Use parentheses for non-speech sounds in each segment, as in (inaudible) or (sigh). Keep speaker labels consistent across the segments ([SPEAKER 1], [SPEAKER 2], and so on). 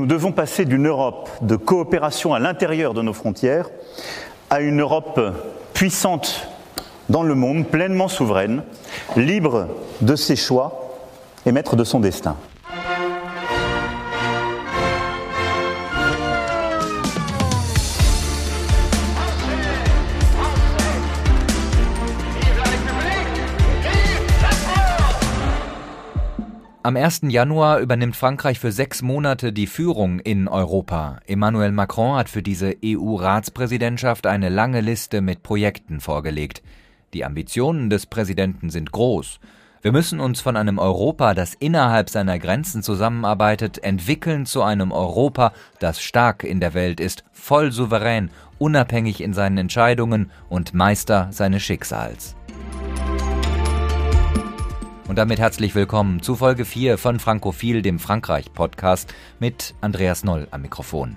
[SPEAKER 1] Nous devons passer d'une Europe de coopération à l'intérieur de nos frontières à une Europe puissante dans le monde, pleinement souveraine, libre de ses choix et maître de son destin.
[SPEAKER 2] Am 1. Januar übernimmt Frankreich für sechs Monate die Führung in Europa. Emmanuel Macron hat für diese EU-Ratspräsidentschaft eine lange Liste mit Projekten vorgelegt. Die Ambitionen des Präsidenten sind groß. Wir müssen uns von einem Europa, das innerhalb seiner Grenzen zusammenarbeitet, entwickeln zu einem Europa, das stark in der Welt ist, voll souverän, unabhängig in seinen Entscheidungen und Meister seines Schicksals. Und damit herzlich willkommen zu Folge 4 von Frankophil, dem Frankreich-Podcast mit Andreas Noll am Mikrofon.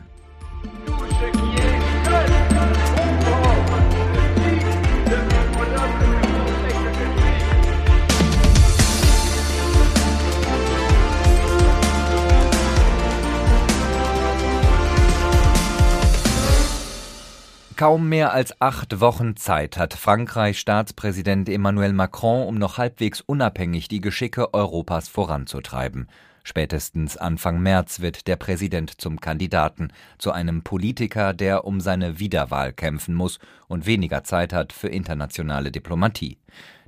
[SPEAKER 2] Kaum mehr als acht Wochen Zeit hat Frankreichs Staatspräsident Emmanuel Macron, um noch halbwegs unabhängig die Geschicke Europas voranzutreiben. Spätestens Anfang März wird der Präsident zum Kandidaten, zu einem Politiker, der um seine Wiederwahl kämpfen muss und weniger Zeit hat für internationale Diplomatie.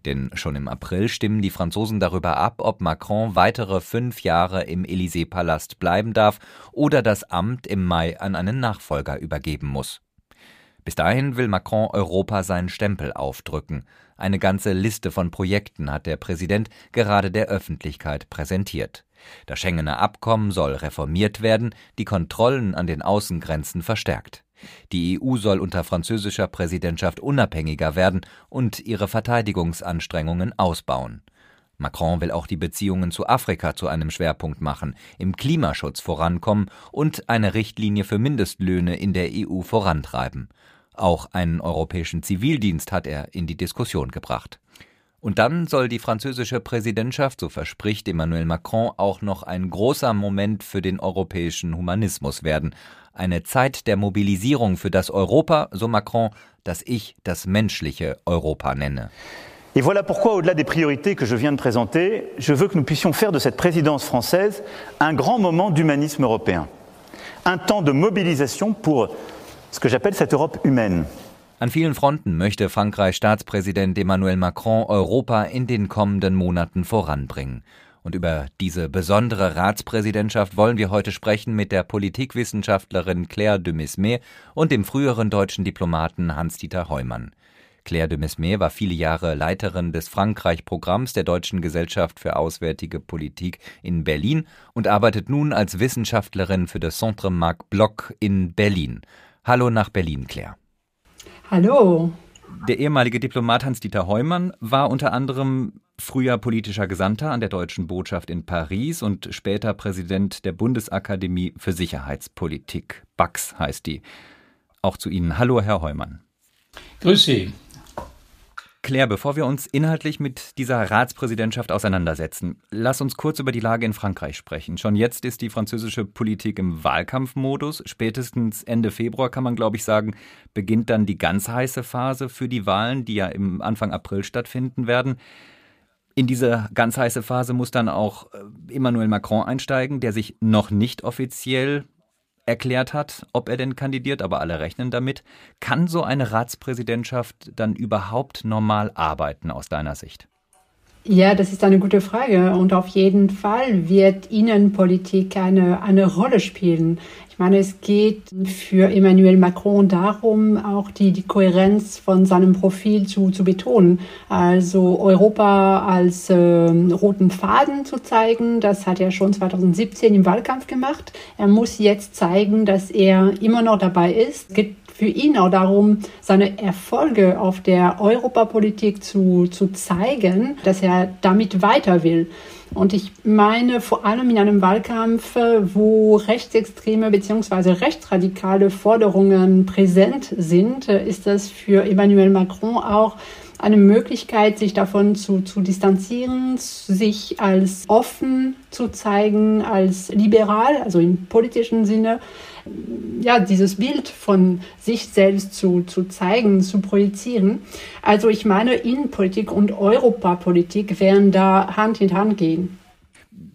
[SPEAKER 2] Denn schon im April stimmen die Franzosen darüber ab, ob Macron weitere fünf Jahre im Élysée-Palast bleiben darf oder das Amt im Mai an einen Nachfolger übergeben muss. Bis dahin will Macron Europa seinen Stempel aufdrücken. Eine ganze Liste von Projekten hat der Präsident gerade der Öffentlichkeit präsentiert. Das Schengener Abkommen soll reformiert werden, die Kontrollen an den Außengrenzen verstärkt. Die EU soll unter französischer Präsidentschaft unabhängiger werden und ihre Verteidigungsanstrengungen ausbauen. Macron will auch die Beziehungen zu Afrika zu einem Schwerpunkt machen, im Klimaschutz vorankommen und eine Richtlinie für Mindestlöhne in der EU vorantreiben. Auch einen europäischen Zivildienst hat er in die Diskussion gebracht. Und dann soll die französische Präsidentschaft, so verspricht Emmanuel Macron, auch noch ein großer Moment für den europäischen Humanismus werden. Eine Zeit der Mobilisierung für das Europa, so Macron, das ich das menschliche Europa nenne.
[SPEAKER 1] Et voilà pourquoi, au-delà des priorités que je viens de présenter, je veux que nous puissions faire de cette présidence française un grand moment d'humanisme européen. Un temps de mobilisation pour ce que j'appelle cette Europe humaine.
[SPEAKER 2] An vielen Fronten möchte Frankreichs Staatspräsident Emmanuel Macron Europa in den kommenden Monaten voranbringen. Und über diese besondere Ratspräsidentschaft wollen wir heute sprechen mit der Politikwissenschaftlerin Claire de Mismet und dem früheren deutschen Diplomaten Hans-Dieter Heumann. Claire de Mesmet war viele Jahre Leiterin des Frankreich-Programms der Deutschen Gesellschaft für Auswärtige Politik in Berlin und arbeitet nun als Wissenschaftlerin für das Centre Marc Bloch in Berlin. Hallo nach Berlin, Claire.
[SPEAKER 3] Hallo.
[SPEAKER 2] Der ehemalige Diplomat Hans-Dieter Heumann war unter anderem früher politischer Gesandter an der deutschen Botschaft in Paris und später Präsident der Bundesakademie für Sicherheitspolitik. BAX heißt die. Auch zu Ihnen. Hallo, Herr Heumann.
[SPEAKER 3] Grüß Sie.
[SPEAKER 2] Claire, bevor wir uns inhaltlich mit dieser Ratspräsidentschaft auseinandersetzen, lass uns kurz über die Lage in Frankreich sprechen. Schon jetzt ist die französische Politik im Wahlkampfmodus. Spätestens Ende Februar kann man, glaube ich, sagen, beginnt dann die ganz heiße Phase für die Wahlen, die ja im Anfang April stattfinden werden. In diese ganz heiße Phase muss dann auch äh, Emmanuel Macron einsteigen, der sich noch nicht offiziell erklärt hat, ob er denn kandidiert, aber alle rechnen damit. Kann so eine Ratspräsidentschaft dann überhaupt normal arbeiten aus deiner Sicht?
[SPEAKER 3] Ja, das ist eine gute Frage. Und auf jeden Fall wird Innenpolitik eine, eine Rolle spielen. Ich meine, es geht für Emmanuel Macron darum, auch die, die Kohärenz von seinem Profil zu, zu betonen. Also Europa als äh, roten Faden zu zeigen, das hat er schon 2017 im Wahlkampf gemacht. Er muss jetzt zeigen, dass er immer noch dabei ist. Es geht für ihn auch darum, seine Erfolge auf der Europapolitik zu, zu zeigen, dass er damit weiter will. Und ich meine vor allem in einem Wahlkampf, wo rechtsextreme bzw. rechtsradikale Forderungen präsent sind, ist das für Emmanuel Macron auch eine Möglichkeit, sich davon zu, zu distanzieren, sich als offen zu zeigen, als liberal, also im politischen Sinne, ja, dieses Bild von sich selbst zu, zu zeigen, zu projizieren. Also ich meine, Innenpolitik und Europapolitik werden da Hand in Hand gehen.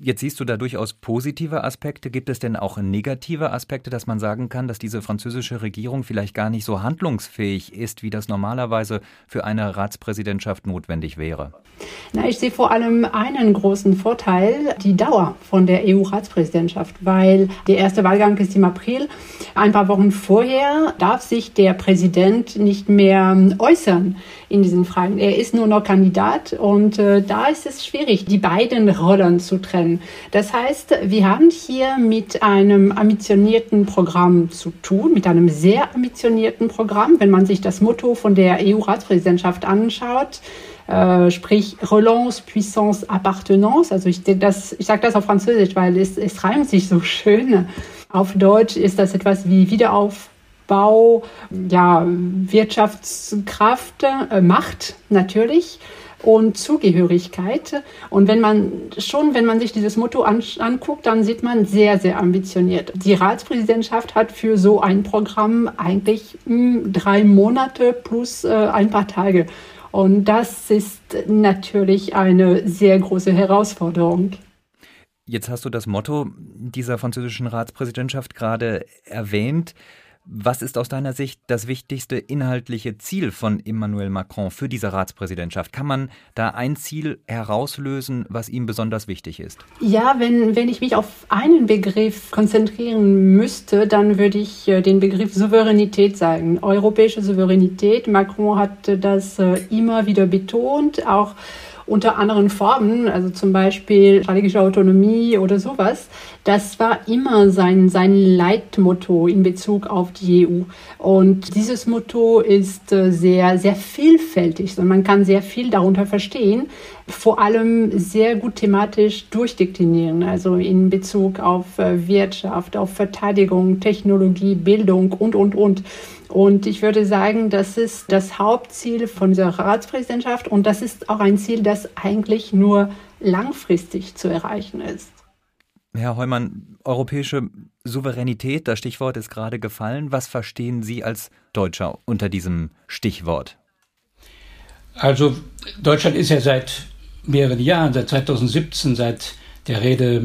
[SPEAKER 2] Jetzt siehst du da durchaus positive Aspekte. Gibt es denn auch negative Aspekte, dass man sagen kann, dass diese französische Regierung vielleicht gar nicht so handlungsfähig ist, wie das normalerweise für eine Ratspräsidentschaft notwendig wäre?
[SPEAKER 3] Na, ich sehe vor allem einen großen Vorteil, die Dauer von der EU-Ratspräsidentschaft, weil der erste Wahlgang ist im April. Ein paar Wochen vorher darf sich der Präsident nicht mehr äußern in diesen Fragen. Er ist nur noch Kandidat und äh, da ist es schwierig, die beiden Rollen zu trennen. Das heißt, wir haben hier mit einem ambitionierten Programm zu tun, mit einem sehr ambitionierten Programm. Wenn man sich das Motto von der EU-Ratspräsidentschaft anschaut, äh, sprich Relance, Puissance, Appartenance. Also ich, ich sage das auf Französisch, weil es, es reimt sich so schön. Auf Deutsch ist das etwas wie Wiederaufbau, ja, Wirtschaftskraft, äh, Macht natürlich und Zugehörigkeit. Und wenn man schon, wenn man sich dieses Motto an, anguckt, dann sieht man sehr, sehr ambitioniert. Die Ratspräsidentschaft hat für so ein Programm eigentlich mh, hm, drei Monate plus äh, ein paar Tage. Und das ist natürlich eine sehr große Herausforderung.
[SPEAKER 2] Jetzt hast du das Motto dieser französischen Ratspräsidentschaft gerade erwähnt. Was ist aus deiner Sicht das wichtigste inhaltliche Ziel von Emmanuel Macron für diese Ratspräsidentschaft? Kann man da ein Ziel herauslösen, was ihm besonders wichtig ist?
[SPEAKER 3] Ja, wenn, wenn ich mich auf einen Begriff konzentrieren müsste, dann würde ich äh, den Begriff Souveränität sagen. Europäische Souveränität. Macron hat das äh, immer wieder betont, auch unter anderen Formen, also zum Beispiel strategische Autonomie oder sowas. Das war immer sein, sein Leitmotto in Bezug auf die EU. Und dieses Motto ist äh, sehr, sehr vielfältig und man kann sehr viel darunter verstehen, vor allem sehr gut thematisch durchdeklinieren, also in Bezug auf äh, Wirtschaft, auf Verteidigung, Technologie, Bildung und, und, und. Und ich würde sagen, das ist das Hauptziel von dieser Ratspräsidentschaft und das ist auch ein Ziel, das eigentlich nur langfristig zu erreichen ist.
[SPEAKER 2] Herr Heumann, europäische Souveränität, das Stichwort ist gerade gefallen. Was verstehen Sie als Deutscher unter diesem Stichwort?
[SPEAKER 4] Also Deutschland ist ja seit mehreren Jahren, seit 2017, seit der Rede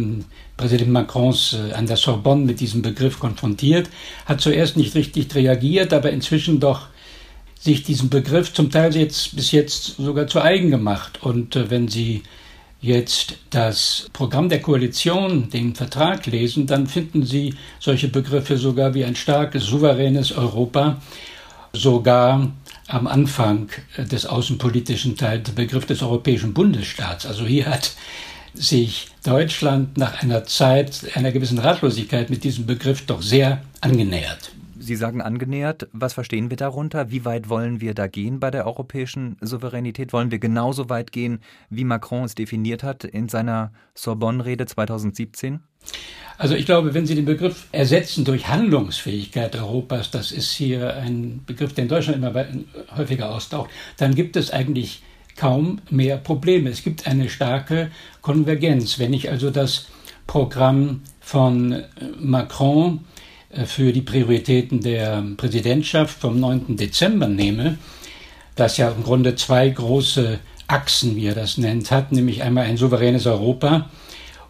[SPEAKER 4] Präsident Macrons äh, an der Sorbonne mit diesem Begriff konfrontiert, hat zuerst nicht richtig reagiert, aber inzwischen doch sich diesen Begriff zum Teil jetzt bis jetzt sogar zu eigen gemacht. Und äh, wenn Sie jetzt das Programm der Koalition, den Vertrag lesen, dann finden Sie solche Begriffe sogar wie ein starkes, souveränes Europa, sogar am Anfang äh, des außenpolitischen Teils der Begriff des europäischen Bundesstaats. Also hier hat sich Deutschland nach einer Zeit einer gewissen Ratlosigkeit mit diesem Begriff doch sehr angenähert.
[SPEAKER 2] Sie sagen angenähert. Was verstehen wir darunter? Wie weit wollen wir da gehen bei der europäischen Souveränität? Wollen wir genauso weit gehen, wie Macron es definiert hat in seiner Sorbonne-Rede 2017?
[SPEAKER 4] Also ich glaube, wenn Sie den Begriff ersetzen durch Handlungsfähigkeit Europas, das ist hier ein Begriff, der in Deutschland immer häufiger austaucht, dann gibt es eigentlich kaum mehr Probleme. Es gibt eine starke Konvergenz. Wenn ich also das Programm von Macron äh, für die Prioritäten der Präsidentschaft vom 9. Dezember nehme, das ja im Grunde zwei große Achsen, wie er das nennt, hat, nämlich einmal ein souveränes Europa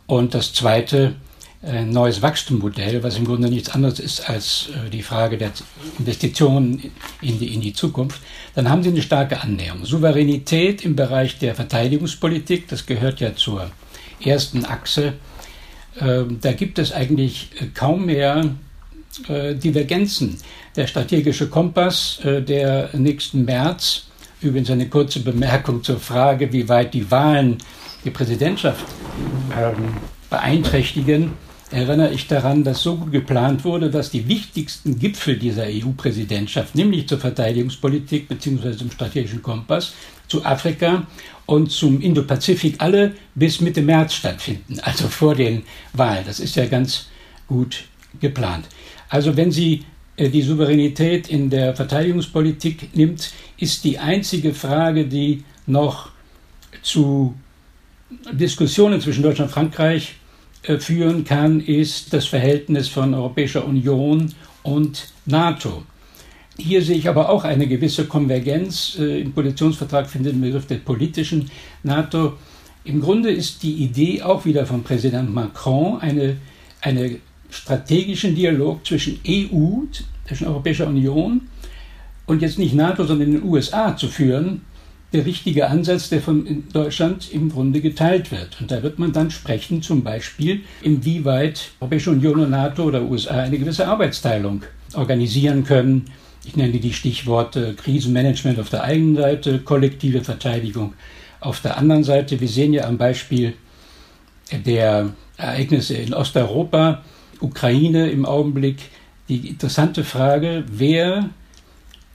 [SPEAKER 4] und das zweite ein neues Wachstumsmodell, was im Grunde nichts anderes ist als äh, die Frage der Investitionen in die, in die Zukunft, dann haben Sie eine starke Annäherung. Souveränität im Bereich der Verteidigungspolitik, das gehört ja zur ersten Achse. Ähm, da gibt es eigentlich äh, kaum mehr äh, Divergenzen. Der strategische Kompass, der nächsten März, übrigens eine kurze Bemerkung zur Frage, wie weit die Wahlen die Präsidentschaft ähm, beeinträchtigen, erinnere ich daran, dass so gut geplant wurde, dass die wichtigsten Gipfel dieser EU-Präsidentschaft, nämlich zur Verteidigungspolitik bzw. zum strategischen Kompass, zu Afrika und zum Indo-Pazifik alle bis Mitte März stattfinden, also vor den Wahlen. Das ist ja ganz gut geplant. Also wenn Sie äh, die Souveränität in der Verteidigungspolitik nimmt, ist die einzige Frage, die noch zu Diskussionen zwischen Deutschland und Frankreich führen kann, ist das Verhältnis von Europäischer Union und NATO. Hier sehe ich aber auch eine gewisse Konvergenz. Äh, Im Koalitionsvertrag findet den Begriff der politischen NATO. Im Grunde ist die Idee auch wieder von Präsident Macron, eine, eine strategischen Dialog zwischen EU, zwischen Europäischer Union und jetzt nicht NATO, sondern den USA zu führen, der richtige Ansatz, der von Deutschland im Grunde geteilt wird. Und da wird man dann sprechen, zum Beispiel, inwieweit Europäische Union und NATO oder USA eine gewisse Arbeitsteilung organisieren können. Ich nenne die Stichworte Krisenmanagement auf der einen Seite, kollektive Verteidigung auf der anderen Seite. Wir sehen ja am Beispiel der Ereignisse in Osteuropa, Ukraine im Augenblick, die interessante Frage, wer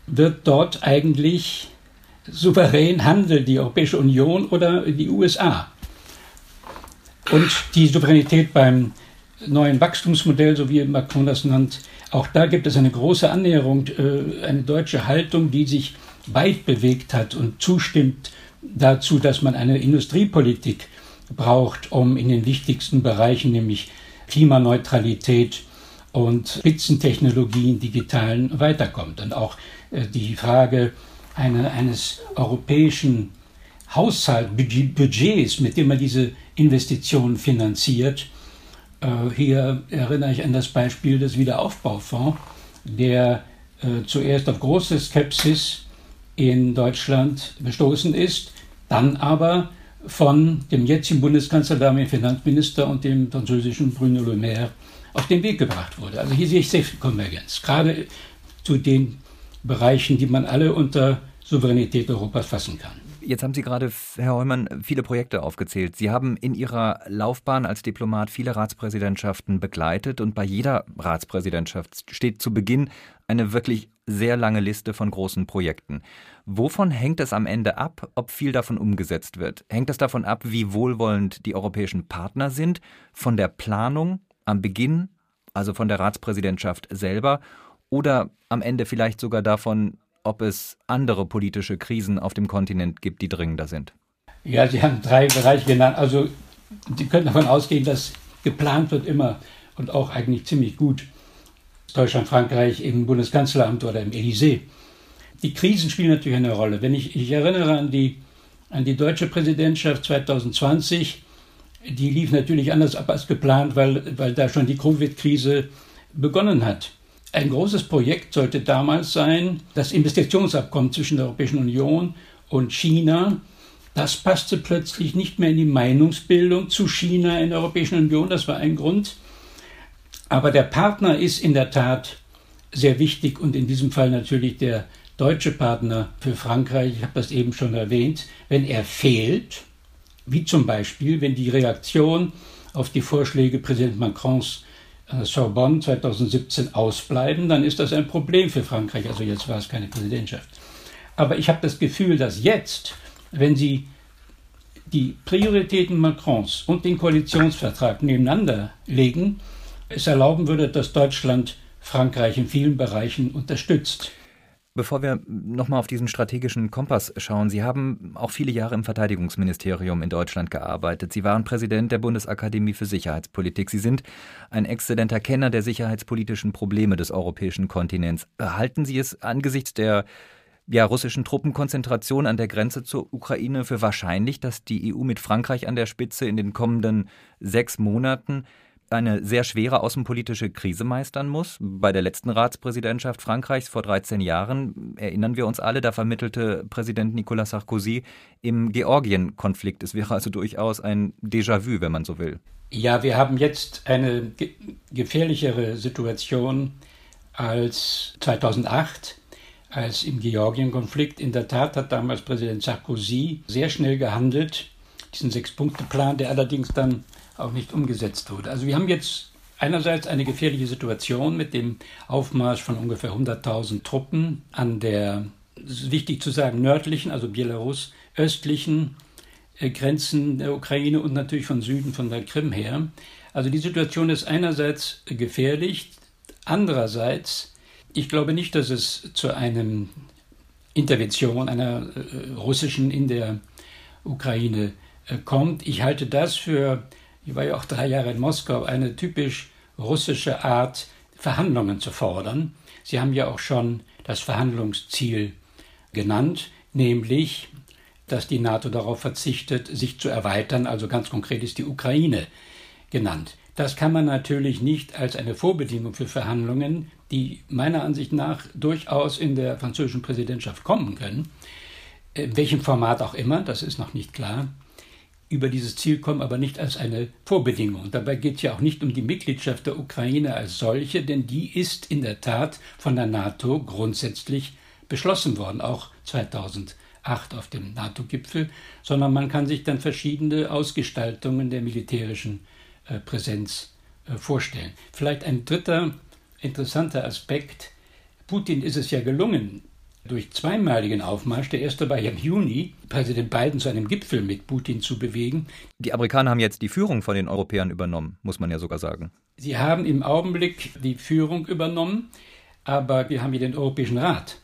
[SPEAKER 4] wird dort eigentlich souverän handeln, die Europäische Union oder die USA? Und die Souveränität beim neuen Wachstumsmodell, so wie Macron das nannt, auch da gibt es eine große Annäherung, äh, eine deutsche Haltung, die sich weit bewegt hat und zustimmt dazu, dass man eine Industriepolitik braucht, um in den wichtigsten Bereichen, nämlich Klimaneutralität und Spitzentechnologien, digitalen, weiterkommt. Und auch äh, die Frage eine, eines europäischen Haushaltbudgets, mit dem man diese Investitionen finanziert. Äh, hier erinnere ich an das Beispiel des Wiederaufbaufonds, der äh, zuerst auf große Skepsis in Deutschland bestoßen ist, dann aber von dem jetzigen Bundeskanzler, damaligen Finanzminister und dem französischen Bruno Le Maire auf den Weg gebracht wurde. Also hier sehe ich sehr viel Konvergenz, gerade zu den Bereichen, die man alle unter Souveränität Europas fassen kann.
[SPEAKER 2] Jetzt haben Sie gerade, Herr Heumann, viele Projekte aufgezählt. Sie haben in Ihrer Laufbahn als Diplomat viele Ratspräsidentschaften begleitet und bei jeder Ratspräsidentschaft steht zu Beginn eine wirklich sehr lange Liste von großen Projekten. Wovon hängt es am Ende ab, ob viel davon umgesetzt wird? Hängt es davon ab, wie wohlwollend die europäischen Partner sind, von der Planung am Beginn, also von der Ratspräsidentschaft selber, oder am Ende vielleicht sogar davon, ob es andere politische Krisen auf dem Kontinent gibt, die dringender sind?
[SPEAKER 4] Ja, Sie haben drei Bereiche genannt. Also Sie können davon ausgehen, dass geplant wird immer und auch eigentlich ziemlich gut. Deutschland, Frankreich im Bundeskanzleramt oder im Élysée. Die Krisen spielen natürlich eine Rolle. Wenn ich, ich erinnere an die, an die deutsche Präsidentschaft 2020, die lief natürlich anders ab als geplant, weil, weil da schon die Covid-Krise begonnen hat. Ein großes Projekt sollte damals sein, das Investitionsabkommen zwischen der Europäischen Union und China. Das passte plötzlich nicht mehr in die Meinungsbildung zu China in der Europäischen Union. Das war ein Grund. Aber der Partner ist in der Tat sehr wichtig und in diesem Fall natürlich der deutsche Partner für Frankreich, ich habe das eben schon erwähnt, wenn er fehlt, wie zum Beispiel, wenn die Reaktion auf die Vorschläge Präsident Macrons Sorbonne 2017 ausbleiben, dann ist das ein Problem für Frankreich. Also jetzt war es keine Präsidentschaft. Aber ich habe das Gefühl, dass jetzt, wenn Sie die Prioritäten Macrons und den Koalitionsvertrag nebeneinander legen, es erlauben würde, dass Deutschland Frankreich in vielen Bereichen unterstützt.
[SPEAKER 2] Bevor wir nochmal auf diesen strategischen Kompass schauen, Sie haben auch viele Jahre im Verteidigungsministerium in Deutschland gearbeitet. Sie waren Präsident der Bundesakademie für Sicherheitspolitik. Sie sind ein exzellenter Kenner der sicherheitspolitischen Probleme des europäischen Kontinents. Halten Sie es angesichts der ja, russischen Truppenkonzentration an der Grenze zur Ukraine für wahrscheinlich, dass die EU mit Frankreich an der Spitze in den kommenden sechs Monaten eine sehr schwere außenpolitische Krise meistern muss. Bei der letzten Ratspräsidentschaft Frankreichs vor 13 Jahren erinnern wir uns alle, da vermittelte Präsident Nicolas Sarkozy im Georgien-Konflikt. Es wäre also durchaus ein Déjà-vu, wenn man so will.
[SPEAKER 4] Ja, wir haben jetzt eine ge gefährlichere Situation als 2008, als im Georgien-Konflikt. In der Tat hat damals Präsident Sarkozy sehr schnell gehandelt, diesen Sechs-Punkte-Plan, der allerdings dann auch nicht umgesetzt wurde. Also wir haben jetzt einerseits eine gefährliche Situation mit dem Aufmarsch von ungefähr 100.000 Truppen an der, wichtig zu sagen, nördlichen, also Belarus, östlichen äh, Grenzen der Ukraine und natürlich von Süden, von der Krim her. Also die Situation ist einerseits gefährlich, andererseits Ich glaube nicht, dass es zu einer Intervention einer äh, russischen in der Ukraine äh, kommt. Ich halte das für, ich war ja auch drei Jahre in Moskau, eine typisch russische Art, Verhandlungen zu fordern. Sie haben ja auch schon das Verhandlungsziel genannt, nämlich, dass die NATO darauf verzichtet, sich zu erweitern, also ganz konkret ist die Ukraine genannt. Das kann man natürlich nicht als eine Vorbedingung für Verhandlungen, die meiner Ansicht nach durchaus in der französischen Präsidentschaft kommen können, in welchem Format auch immer, das ist noch nicht klar, über dieses Ziel kommen, aber nicht als eine Vorbedingung. Dabei geht es ja auch nicht um die Mitgliedschaft der Ukraine als solche, denn die ist in der Tat von der NATO grundsätzlich beschlossen worden, auch 2008 auf dem NATO-Gipfel, sondern man kann sich dann verschiedene Ausgestaltungen der militärischen äh, Präsenz äh, vorstellen. Vielleicht ein dritter interessanter Aspekt. Putin ist es ja gelungen, durch zweimaligen Aufmarsch, der erste war im Juni, Präsident Biden zu einem Gipfel mit Putin zu bewegen.
[SPEAKER 2] Die Amerikaner haben jetzt die Führung von den Europäern übernommen, muss man ja sogar sagen.
[SPEAKER 4] Sie haben im Augenblick die Führung übernommen, aber wir haben hier den Europäischen Rat.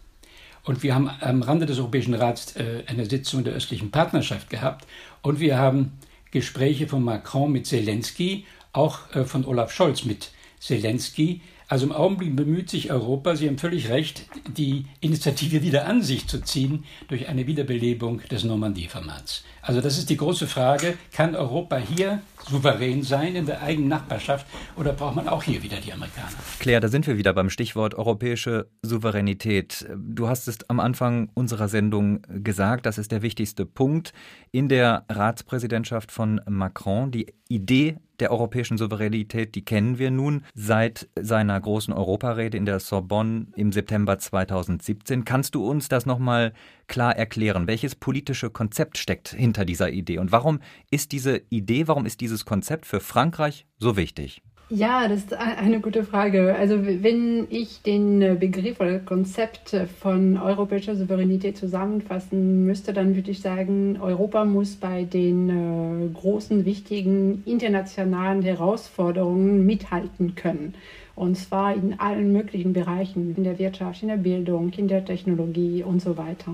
[SPEAKER 4] Und wir haben am Rande des Europäischen Rats äh, eine Sitzung der östlichen Partnerschaft gehabt. Und wir haben Gespräche von Macron mit Zelensky, auch äh, von Olaf Scholz mit Zelensky. Also im Augenblick bemüht sich Europa, Sie haben völlig recht, die Initiative wieder an sich zu ziehen durch eine Wiederbelebung des Normandie-Formats. Also das ist die große Frage, kann Europa hier souverän sein in der eigenen Nachbarschaft oder braucht man auch hier wieder die Amerikaner?
[SPEAKER 2] Claire, da sind wir wieder beim Stichwort europäische Souveränität. Du hast es am Anfang unserer Sendung gesagt, das ist der wichtigste Punkt in der Ratspräsidentschaft von Macron. Die Idee der europäischen Souveränität, die kennen wir nun seit seiner großen Europarede in der Sorbonne im September 2017. Kannst du uns das nochmal klar erklären? Welches politische Konzept steckt hinter dieser Idee? Und warum ist diese Idee, warum ist dieses Konzept für Frankreich so wichtig?
[SPEAKER 3] Ja, das ist eine gute Frage. Also wenn ich den Begriff oder Konzept von europäischer Souveränität zusammenfassen müsste, dann würde ich sagen, Europa muss bei den äh, großen, wichtigen internationalen Herausforderungen mithalten können. Und zwar in allen möglichen Bereichen, in der Wirtschaft, in der Bildung, in der Technologie und so weiter.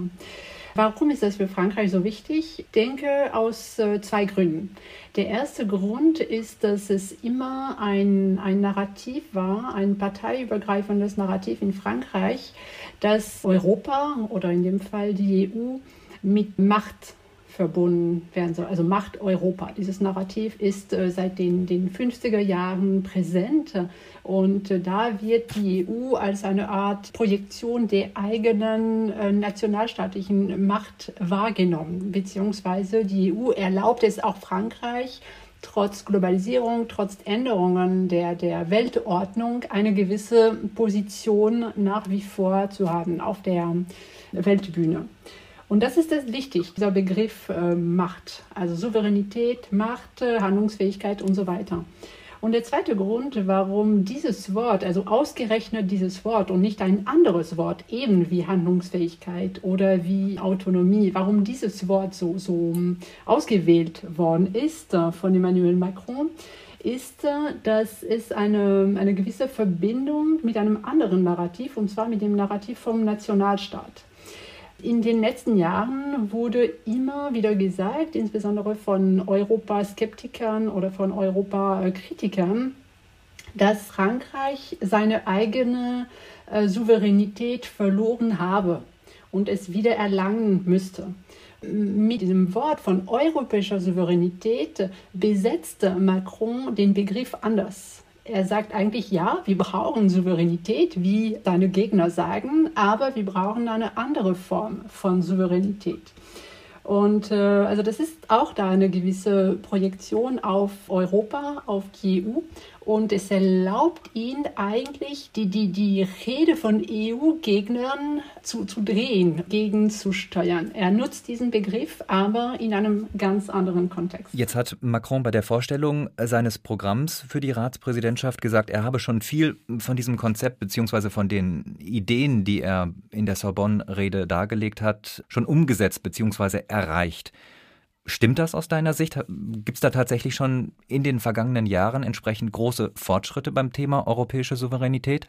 [SPEAKER 3] Warum ist das für Frankreich so wichtig? Ich denke aus äh, zwei Gründen. Der erste Grund ist, dass es immer ein, ein Narrativ war, ein parteiübergreifendes Narrativ in Frankreich, dass Europa oder in dem Fall die EU mit Macht verbunden werden soll. Also Macht Europa. Dieses Narrativ ist äh, seit den, den 50er Jahren präsent und äh, da wird die EU als eine Art Projektion der eigenen äh, nationalstaatlichen Macht wahrgenommen, beziehungsweise die EU erlaubt es auch Frankreich, trotz Globalisierung, trotz Änderungen der, der Weltordnung eine gewisse Position nach wie vor zu haben auf der Weltbühne. Und das ist das wichtig, dieser Begriff äh, Macht, also Souveränität, Macht, äh, Handlungsfähigkeit und so weiter. Und der zweite Grund, warum dieses Wort, also ausgerechnet dieses Wort und nicht ein anderes Wort, eben wie Handlungsfähigkeit oder wie Autonomie, warum dieses Wort so, so ähm, ausgewählt worden ist äh, von Emmanuel Macron, ist, äh, dass es eine, eine gewisse Verbindung mit einem anderen Narrativ, und zwar mit dem Narrativ vom Nationalstaat in den letzten Jahren wurde immer wieder gesagt, insbesondere von Europaskeptikern oder von Europakritikern, dass Frankreich seine eigene äh, Souveränität verloren habe und es wieder erlangen müsste. Mit diesem Wort von europäischer Souveränität besetzte Macron den Begriff anders er sagt eigentlich, ja, wir brauchen Souveränität, wie seine Gegner sagen, aber wir brauchen eine andere Form von Souveränität. Und äh, also das ist auch da eine gewisse Projektion auf Europa, auf die EU. Und es erlaubt ihnen eigentlich, die, die, die Rede von EU-Gegnern zu, zu drehen, gegenzusteuern. Er nutzt diesen Begriff, aber in einem ganz anderen Kontext.
[SPEAKER 2] Jetzt hat Macron bei der Vorstellung seines Programms für die Ratspräsidentschaft gesagt, er habe schon viel von diesem Konzept bzw. von den Ideen, die er in der Sorbonne-Rede dargelegt hat, schon umgesetzt bzw. erreicht. Stimmt das aus deiner Sicht? Gibt es da tatsächlich schon in den vergangenen Jahren entsprechend große Fortschritte beim Thema europäische Souveränität?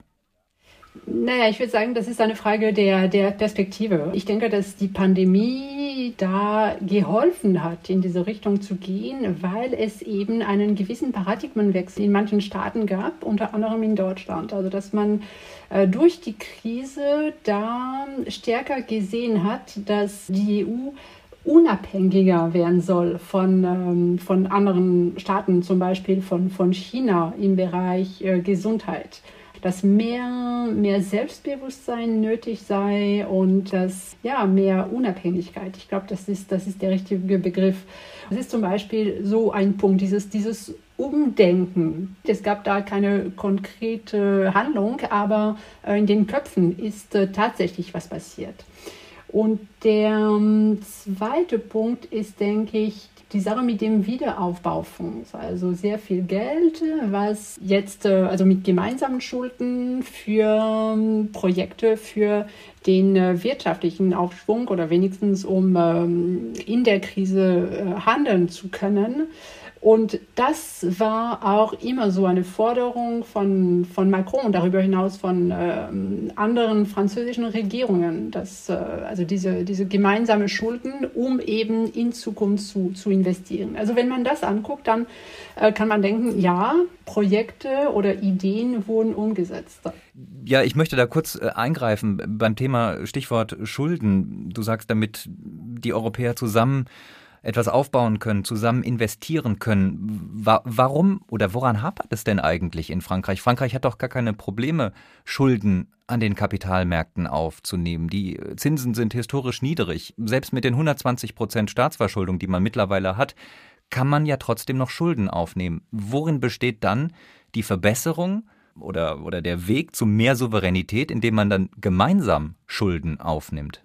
[SPEAKER 3] Naja, ich würde sagen, das ist eine Frage der, der Perspektive. Ich denke, dass die Pandemie da geholfen hat, in diese Richtung zu gehen, weil es eben einen gewissen Paradigmenwechsel in manchen Staaten gab, unter anderem in Deutschland. Also, dass man äh, durch die Krise da stärker gesehen hat, dass die EU unabhängiger werden soll von, ähm, von anderen Staaten, zum Beispiel von, von China im Bereich äh, Gesundheit dass mehr, mehr Selbstbewusstsein nötig sei und dass ja mehr Unabhängigkeit. Ich glaube, das ist, das ist der richtige Begriff. Das ist zum Beispiel so ein Punkt, dieses, dieses Umdenken. Es gab da keine konkrete Handlung, aber äh, in den Köpfen ist äh, tatsächlich was passiert. Und der ähm, zweite Punkt ist, denke ich, die Sache mit dem Wiederaufbaufonds, also sehr viel Geld, was jetzt äh, also mit gemeinsamen Schulden für ähm, Projekte für den äh, wirtschaftlichen Aufschwung oder wenigstens um ähm, in der Krise äh, handeln zu können, und das war auch immer so eine Forderung von, von Macron und darüber hinaus von äh, anderen französischen Regierungen, dass, äh, also diese, diese gemeinsame Schulden, um eben in Zukunft zu, zu investieren. Also wenn man das anguckt, dann äh, kann man denken, ja, Projekte oder Ideen wurden umgesetzt.
[SPEAKER 2] Ja, ich möchte da kurz äh, eingreifen beim Thema Stichwort Schulden. Du sagst damit, die Europäer zusammen etwas aufbauen können, zusammen investieren können. Wa warum oder woran hapert es denn eigentlich in Frankreich? Frankreich hat doch gar keine Probleme, Schulden an den Kapitalmärkten aufzunehmen. Die Zinsen sind historisch niedrig. Selbst mit den 120 Prozent Staatsverschuldung, die man mittlerweile hat, kann man ja trotzdem noch Schulden aufnehmen. Worin besteht dann die Verbesserung oder, oder der Weg zu mehr Souveränität, indem man dann gemeinsam Schulden aufnimmt?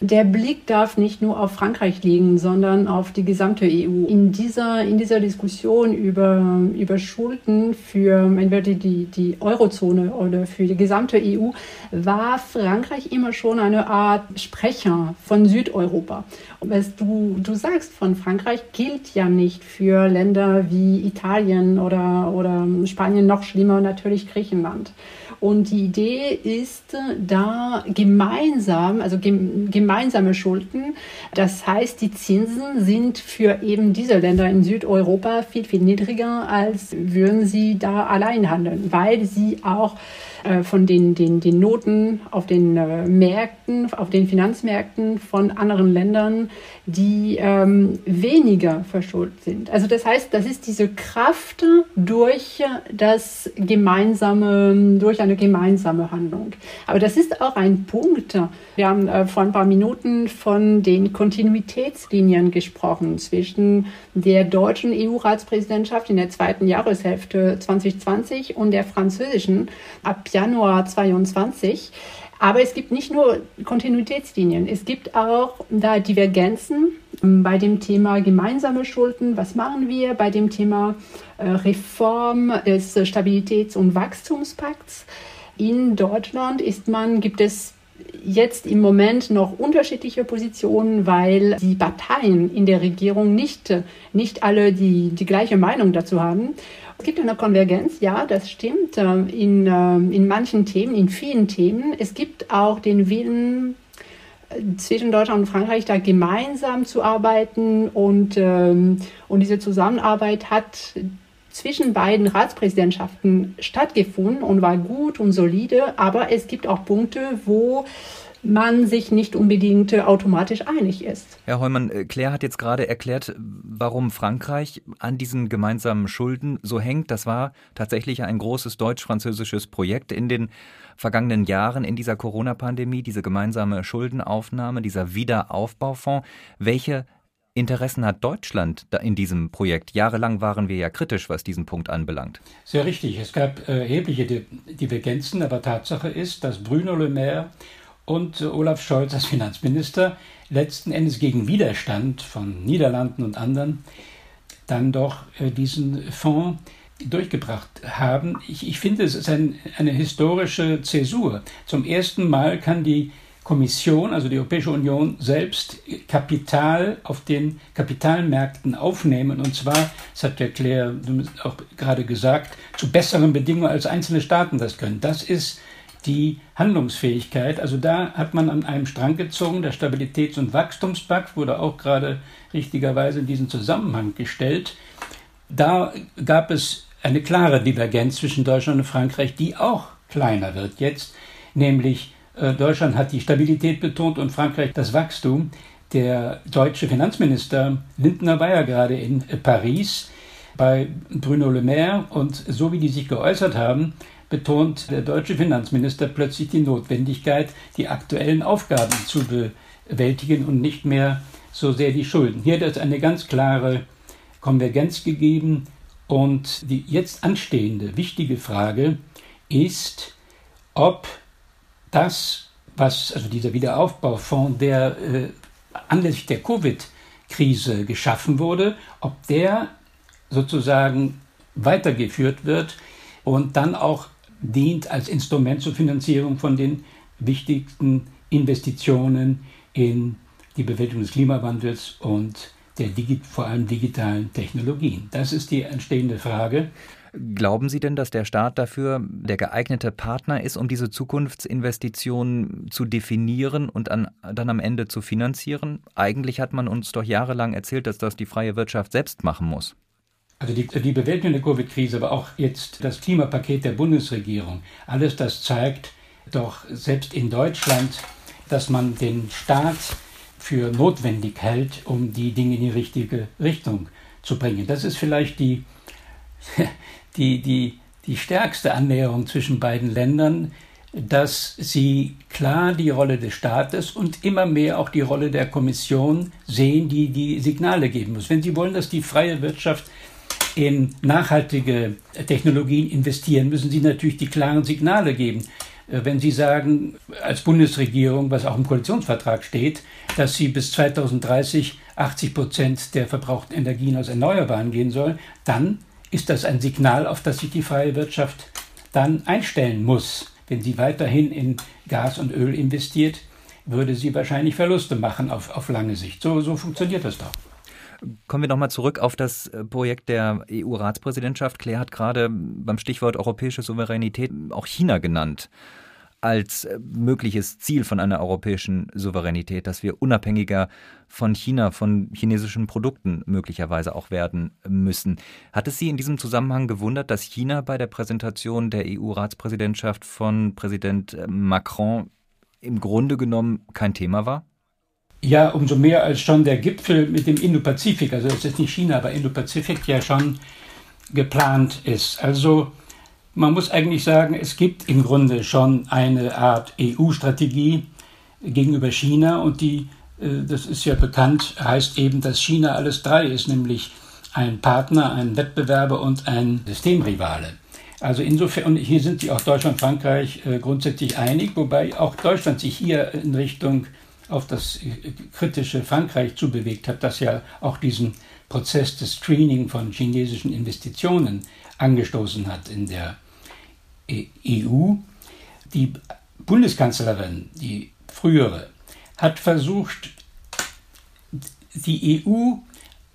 [SPEAKER 3] Der Blick darf nicht nur auf Frankreich liegen, sondern auf die gesamte EU. In dieser, in dieser Diskussion über, über Schulden für entweder die, die Eurozone oder für die gesamte EU war Frankreich immer schon eine Art Sprecher von Südeuropa. Was du, du sagst von Frankreich gilt ja nicht für Länder wie Italien oder, oder Spanien, noch schlimmer natürlich Griechenland. Und die Idee ist, da gemeinsam, also gemeinsame Schulden, das heißt, die Zinsen sind für eben diese Länder in Südeuropa viel, viel niedriger, als würden sie da allein handeln, weil sie auch äh, von den, den, den Noten auf den äh, Märkten, auf den Finanzmärkten von anderen Ländern, die ähm, weniger verschuldet sind. Also das heißt, das ist diese Kraft durch das gemeinsame, durch eine gemeinsame Handlung. Aber das ist auch ein Punkt. Wir haben äh, vor ein paar Minuten von den Kontinuitätslinien gesprochen zwischen der deutschen EU-Ratspräsidentschaft in der zweiten Jahreshälfte 2020 und der französischen ab Januar 2022. Aber es gibt nicht nur Kontinuitätslinien, es gibt auch da Divergenzen bei dem Thema gemeinsame Schulden. Was machen wir bei dem Thema äh, Reform des Stabilitäts- und Wachstumspakts? In Deutschland ist man, gibt es jetzt im Moment noch unterschiedliche Positionen, weil die Parteien in der Regierung nicht, nicht alle die, die gleiche Meinung dazu haben. Es gibt eine Konvergenz, ja, das stimmt, ähm, in, ähm, in manchen Themen, in vielen Themen. Es gibt auch den Willen, äh, zwischen Deutschland und Frankreich da gemeinsam zu arbeiten und, ähm, und diese Zusammenarbeit hat zwischen beiden Ratspräsidentschaften stattgefunden und war gut und solide, aber es gibt auch Punkte, wo man sich nicht unbedingt äh, automatisch einig ist.
[SPEAKER 2] Herr Heumann, äh, Claire hat jetzt gerade erklärt, warum Frankreich an diesen gemeinsamen Schulden so hängt. Das war tatsächlich ein großes deutsch-französisches Projekt in den vergangenen Jahren in dieser Corona-Pandemie, diese gemeinsame Schuldenaufnahme, dieser Wiederaufbaufonds. Welche Interessen hat Deutschland in diesem Projekt? Jahrelang waren wir ja kritisch, was diesen Punkt anbelangt.
[SPEAKER 4] Sehr richtig. Es gab äh, erhebliche Divergenzen, aber Tatsache ist, dass Bruno Le Maire und Olaf Scholz als Finanzminister letzten Endes gegen Widerstand von Niederlanden und anderen dann doch äh, diesen Fonds durchgebracht haben. Ich, ich finde, es ist ein, eine historische Zäsur. Zum ersten Mal kann die Kommission, also die Europäische Union selbst, Kapital auf den Kapitalmärkten aufnehmen. Und zwar, das hat der Claire auch gerade gesagt, zu besseren Bedingungen als einzelne Staaten das können. Das ist die Handlungsfähigkeit. Also da hat man an einem Strang gezogen. Der Stabilitäts- und Wachstumspakt wurde auch gerade richtigerweise in diesen Zusammenhang gestellt. Da gab es eine klare Divergenz zwischen Deutschland und Frankreich, die auch kleiner wird jetzt, nämlich äh, Deutschland hat die Stabilität betont und Frankreich das Wachstum. Der deutsche Finanzminister Lindner war ja gerade in Paris bei Bruno Le Maire und so wie die sich geäußert haben, betont der deutsche Finanzminister plötzlich die Notwendigkeit, die aktuellen Aufgaben zu bewältigen und nicht mehr so sehr die Schulden. Hier hat es eine ganz klare Konvergenz gegeben und die jetzt anstehende wichtige Frage ist, ob das, was, also dieser Wiederaufbaufonds, der äh, anlässlich der Covid-Krise geschaffen wurde, ob der sozusagen weitergeführt wird und dann auch dient als Instrument zur Finanzierung von den wichtigsten Investitionen in die Bewältigung des Klimawandels und der vor allem digitalen Technologien. Das ist die entstehende Frage.
[SPEAKER 2] Glauben Sie denn, dass der Staat dafür der geeignete Partner ist, um diese Zukunftsinvestitionen zu definieren und an, dann am Ende zu finanzieren? Eigentlich hat man uns doch jahrelang erzählt, dass das die freie Wirtschaft selbst machen muss.
[SPEAKER 4] Also die, die Bewältigung der Covid-Krise, aber auch jetzt das Klimapaket der Bundesregierung, alles das zeigt doch selbst in Deutschland, dass man den Staat für notwendig hält, um die Dinge in die richtige Richtung zu bringen. Das ist vielleicht die, (laughs) die, die, die stärkste Annäherung zwischen beiden Ländern, dass sie klar die Rolle des Staates und immer mehr auch die Rolle der Kommission sehen, die die Signale geben muss. Wenn Sie wollen, dass die freie Wirtschaft in nachhaltige Technologien investieren, müssen Sie natürlich die klaren Signale geben. Äh, wenn Sie sagen, als Bundesregierung, was auch im Koalitionsvertrag steht, dass Sie bis 2030 80 Prozent der verbrauchten Energien aus Erneuerbaren gehen sollen, dann ist das ein Signal, auf das sich die freie Wirtschaft dann einstellen muss. Wenn sie weiterhin in Gas und Öl investiert, würde sie wahrscheinlich Verluste machen auf, auf lange Sicht. So, so funktioniert das doch.
[SPEAKER 2] Kommen wir nochmal zurück auf das äh, Projekt der EU-Ratspräsidentschaft. Claire hat gerade beim Stichwort europäische Souveränität auch China genannt als äh, mögliches Ziel von einer europäischen Souveränität, dass wir unabhängiger von China, von chinesischen Produkten möglicherweise auch werden müssen. Hat es Sie in diesem Zusammenhang gewundert, dass China bei der Präsentation der EU-Ratspräsidentschaft von Präsident äh, Macron im Grunde genommen kein Thema war?
[SPEAKER 4] Ja, umso mehr als schon der Gipfel mit dem Indo-Pazifik, also es ist nicht China, aber Indo-Pazifik ja schon geplant ist. Also man muss eigentlich sagen, es gibt im Grunde schon eine Art EU-Strategie gegenüber China und die, äh, das ist ja bekannt, heißt eben, dass China alles drei ist, nämlich ein Partner, ein Wettbewerber und ein Systemrivale. Also insofern, und hier sind sich auch Deutschland und Frankreich äh, grundsätzlich einig, wobei auch Deutschland sich hier in Richtung auf das äh, kritische Frankreich zubewegt hat, das ja auch diesen Prozess des Screening von chinesischen Investitionen angestoßen hat in der EU. Die Bundeskanzlerin, die frühere, hat versucht, die EU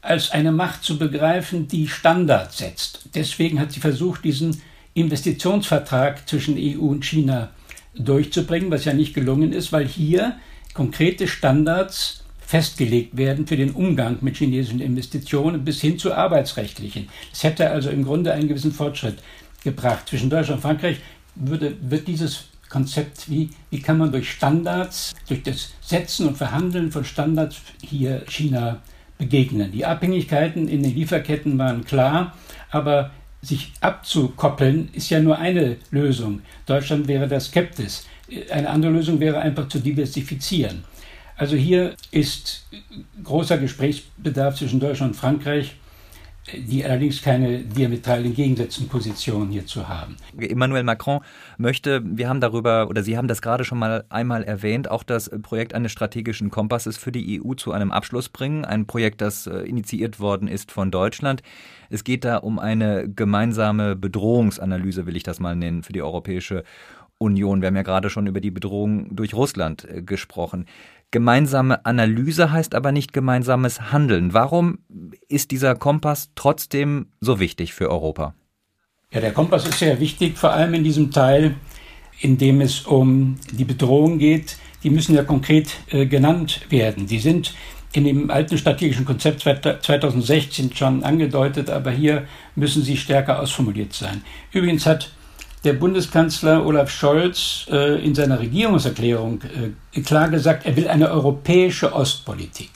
[SPEAKER 4] als eine Macht zu begreifen, die Standards setzt. Deswegen hat sie versucht, diesen Investitionsvertrag zwischen EU und China durchzubringen, was ja nicht gelungen ist, weil hier konkrete Standards festgelegt werden für den Umgang mit chinesischen Investitionen bis hin zu arbeitsrechtlichen. Es hätte also im Grunde einen gewissen Fortschritt gebracht. Zwischen Deutschland und Frankreich würde, wird dieses Konzept, wie, wie kann man durch Standards, durch das Setzen und Verhandeln von Standards hier China begegnen. Die Abhängigkeiten in den Lieferketten waren klar, aber sich abzukoppeln ist ja nur eine Lösung. Deutschland wäre da skeptisch. Eine andere Lösung wäre einfach zu diversifizieren. Also hier ist großer Gesprächsbedarf zwischen Deutschland und Frankreich die allerdings keine diametral entgegengesetzten Positionen hierzu haben.
[SPEAKER 2] Emmanuel Macron möchte, wir haben darüber, oder Sie haben das gerade schon mal einmal erwähnt, auch das Projekt eines strategischen Kompasses für die EU zu einem Abschluss bringen. Ein Projekt, das äh, initiiert worden ist von Deutschland. Es geht da um eine gemeinsame Bedrohungsanalyse, will ich das mal nennen, für die Europäische Union. Wir haben ja gerade schon über die Bedrohung durch Russland äh, gesprochen. Gemeinsame Analyse heißt aber nicht gemeinsames Handeln. Warum ist dieser Kompass trotzdem so wichtig für Europa?
[SPEAKER 4] Ja, der Kompass ist sehr wichtig, vor allem in diesem Teil, in dem es um die Bedrohung geht. Die müssen ja konkret äh, genannt werden. Die sind in dem alten strategischen Konzept 2016 schon angedeutet, aber hier müssen sie stärker ausformuliert sein. Übrigens hat der Bundeskanzler Olaf Scholz äh, in seiner Regierungserklärung äh, klar gesagt, er will eine europäische Ostpolitik.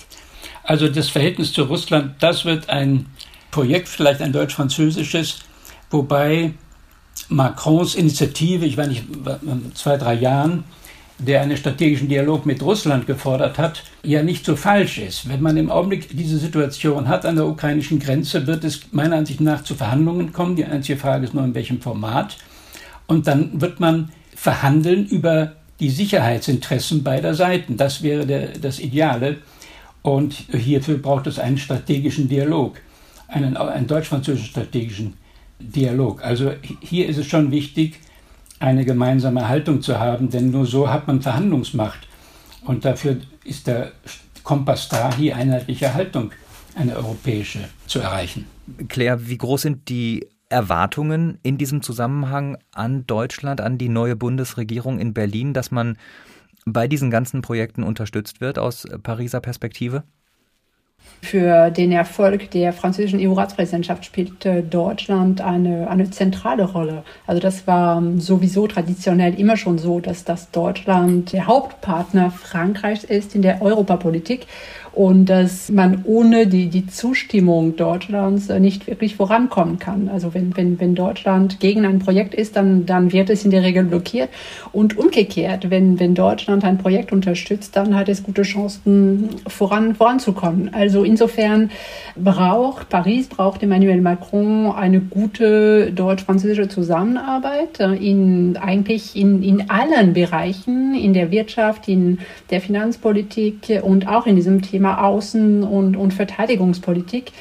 [SPEAKER 4] Also das Verhältnis zu Russland, das wird ein Projekt, vielleicht ein deutsch-französisches, wobei Macrons Initiative, ich weiß nicht, zwei, drei Jahren, der einen strategischen Dialog mit Russland gefordert hat, ja nicht so falsch ist. Wenn man im Augenblick diese Situation hat an der ukrainischen Grenze, wird es meiner Ansicht nach zu Verhandlungen kommen. Die einzige Frage ist nur, in welchem Format. Und dann wird man verhandeln über die Sicherheitsinteressen beider Seiten. Das wäre der, das Ideale. Und hierfür braucht es einen strategischen Dialog, einen, einen deutsch-französischen strategischen Dialog. Also hier ist es schon wichtig, eine gemeinsame Haltung zu haben, denn nur so hat man Verhandlungsmacht. Und dafür ist der Kompass da, hier einheitliche Haltung, eine europäische, zu erreichen.
[SPEAKER 2] Claire, wie groß sind die Erwartungen in diesem Zusammenhang an Deutschland, an die neue Bundesregierung in Berlin, dass man bei diesen ganzen Projekten unterstützt wird aus Pariser Perspektive?
[SPEAKER 3] Für den Erfolg der französischen EU-Ratspräsidentschaft spielt Deutschland eine, eine zentrale Rolle. Also das war sowieso traditionell immer schon so, dass das Deutschland der Hauptpartner Frankreichs ist in der Europapolitik und dass man ohne die, die Zustimmung Deutschlands nicht wirklich vorankommen kann. Also wenn, wenn, wenn Deutschland gegen ein Projekt ist, dann, dann wird es in der Regel blockiert. Und umgekehrt, wenn, wenn Deutschland ein Projekt unterstützt, dann hat es gute Chancen, voran, voranzukommen. Also insofern braucht Paris, braucht Emmanuel Macron eine gute deutsch-französische Zusammenarbeit in eigentlich in, in allen Bereichen, in der Wirtschaft, in der Finanzpolitik und auch in diesem Thema Thema Außen- und, und Verteidigungspolitik.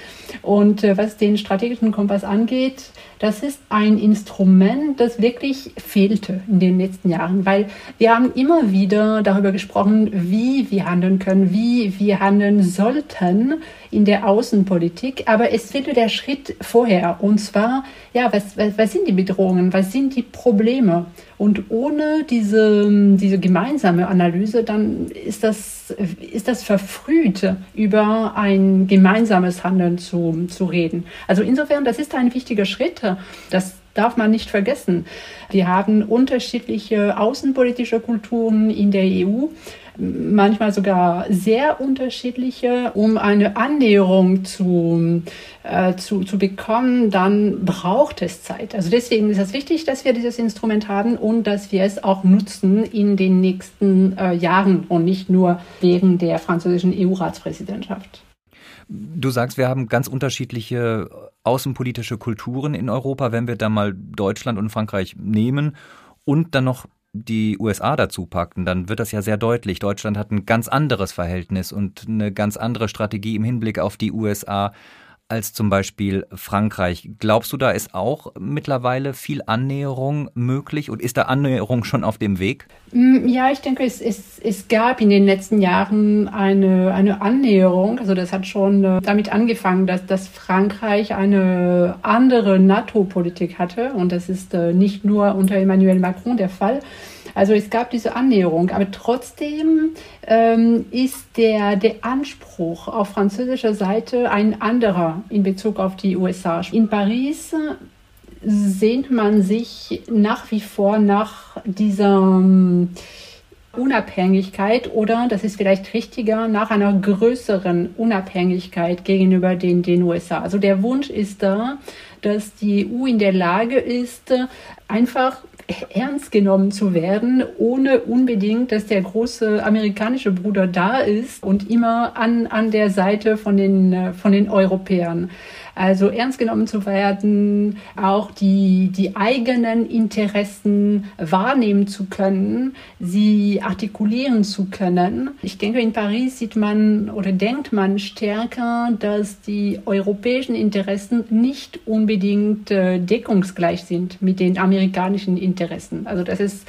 [SPEAKER 3] Und äh, was den strategischen Kompass angeht, das ist ein Instrument, das wirklich fehlte in den letzten Jahren, weil wir haben immer wieder darüber gesprochen, wie wir handeln können, wie wir handeln sollten in der Außenpolitik, aber es fehlte der Schritt vorher. Und zwar, ja, was, was, was sind die Bedrohungen, was sind die Probleme? Und ohne diese, diese gemeinsame Analyse, dann ist das, ist das verfrüht, über ein gemeinsames Handeln zu, zu reden. Also insofern, das ist ein wichtiger Schritt. Das darf man nicht vergessen. Wir haben unterschiedliche außenpolitische Kulturen in der EU manchmal sogar sehr unterschiedliche. Um eine Annäherung zu, äh, zu, zu bekommen, dann braucht es Zeit. Also deswegen ist es wichtig, dass wir dieses Instrument haben und dass wir es auch nutzen in den nächsten äh, Jahren und nicht nur wegen der französischen EU-Ratspräsidentschaft.
[SPEAKER 2] Du sagst, wir haben ganz unterschiedliche außenpolitische Kulturen in Europa. Wenn wir da mal Deutschland und Frankreich nehmen und dann noch die USA dazu packen, dann wird das ja sehr deutlich. Deutschland hat ein ganz anderes Verhältnis und eine ganz andere Strategie im Hinblick auf die USA als zum Beispiel Frankreich. Glaubst du, da ist auch mittlerweile viel Annäherung möglich und ist da Annäherung schon auf dem Weg?
[SPEAKER 3] Mm, ja, ich denke, es, es, es gab in den letzten Jahren eine, eine Annäherung. Also das hat schon äh, damit angefangen, dass, dass Frankreich eine andere NATO-Politik hatte und das ist äh, nicht nur unter Emmanuel Macron der Fall. Also es gab diese Annäherung, aber trotzdem ähm, ist der, der Anspruch auf französischer Seite ein anderer in Bezug auf die USA. In Paris sehnt man sich nach wie vor nach dieser ähm, Unabhängigkeit oder, das ist vielleicht richtiger, nach einer größeren Unabhängigkeit gegenüber den, den USA. Also der Wunsch ist da, dass die EU in der Lage ist, einfach ernst genommen zu werden, ohne unbedingt, dass der große amerikanische Bruder da ist und immer an, an der Seite von den, von den Europäern. Also ernst genommen zu werden, auch die, die eigenen Interessen wahrnehmen zu können, sie artikulieren zu können. Ich denke, in Paris sieht man oder denkt man stärker, dass die europäischen Interessen nicht unbedingt äh, deckungsgleich sind mit den amerikanischen Interessen. Also das ist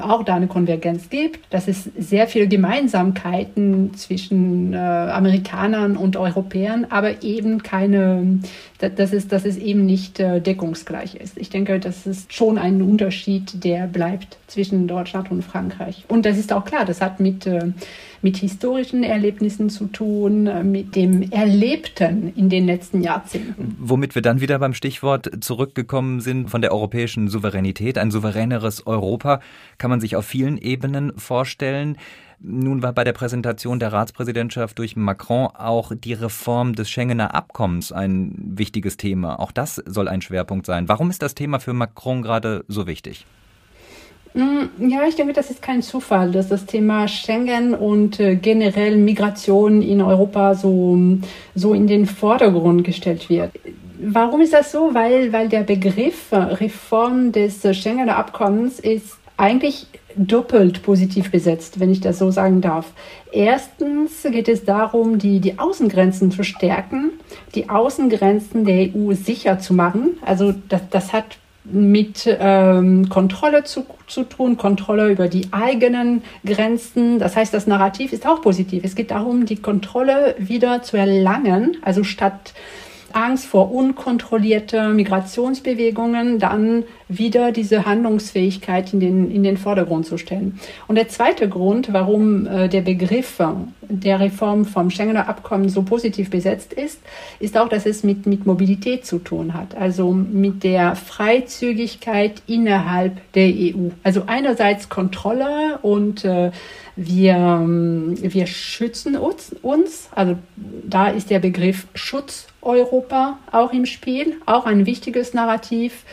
[SPEAKER 3] auch da eine Konvergenz gibt, dass es sehr viele Gemeinsamkeiten zwischen äh, Amerikanern und Europäern, aber eben keine, dass es, dass es eben nicht äh, deckungsgleich ist. Ich denke, das ist schon ein Unterschied, der bleibt zwischen Deutschland und Frankreich. Und das ist auch klar, das hat mit äh, mit historischen Erlebnissen zu tun, äh, mit dem Erlebten in den letzten Jahrzehnten.
[SPEAKER 2] Womit wir dann wieder beim Stichwort zurückgekommen sind von der europäischen Souveränität. Ein souveräneres Europa kann man sich auf vielen Ebenen vorstellen. Nun war bei der Präsentation der Ratspräsidentschaft durch Macron auch die Reform des Schengener Abkommens ein wichtiges Thema. Auch das soll ein Schwerpunkt sein. Warum ist das Thema für Macron gerade so wichtig?
[SPEAKER 3] Mm, ja, ich denke, das ist kein Zufall, dass das Thema Schengen und äh, generell Migration in Europa so, so in den Vordergrund gestellt wird. Warum ist das so? Weil, weil der Begriff Reform des Schengener Abkommens ist eigentlich doppelt positiv besetzt, wenn ich das so sagen darf. Erstens geht es darum, die, die Außengrenzen zu stärken, die Außengrenzen der EU sicher zu machen. Also das, das hat mit ähm, Kontrolle zu, zu tun, Kontrolle über die eigenen Grenzen. Das heißt, das Narrativ ist auch positiv. Es geht darum, die Kontrolle wieder zu erlangen, also statt Angst vor unkontrollierten Migrationsbewegungen, dann wieder diese Handlungsfähigkeit in den, in den Vordergrund zu stellen. Und der zweite Grund, warum äh, der Begriff der Reform vom Schengener Abkommen so positiv besetzt ist, ist auch, dass es mit, mit Mobilität zu tun hat, also mit der Freizügigkeit innerhalb der EU. Also einerseits Kontrolle und äh, wir, ähm, wir schützen uns, uns, also da ist der Begriff Schutz Europa auch im Spiel, auch ein wichtiges Narrativ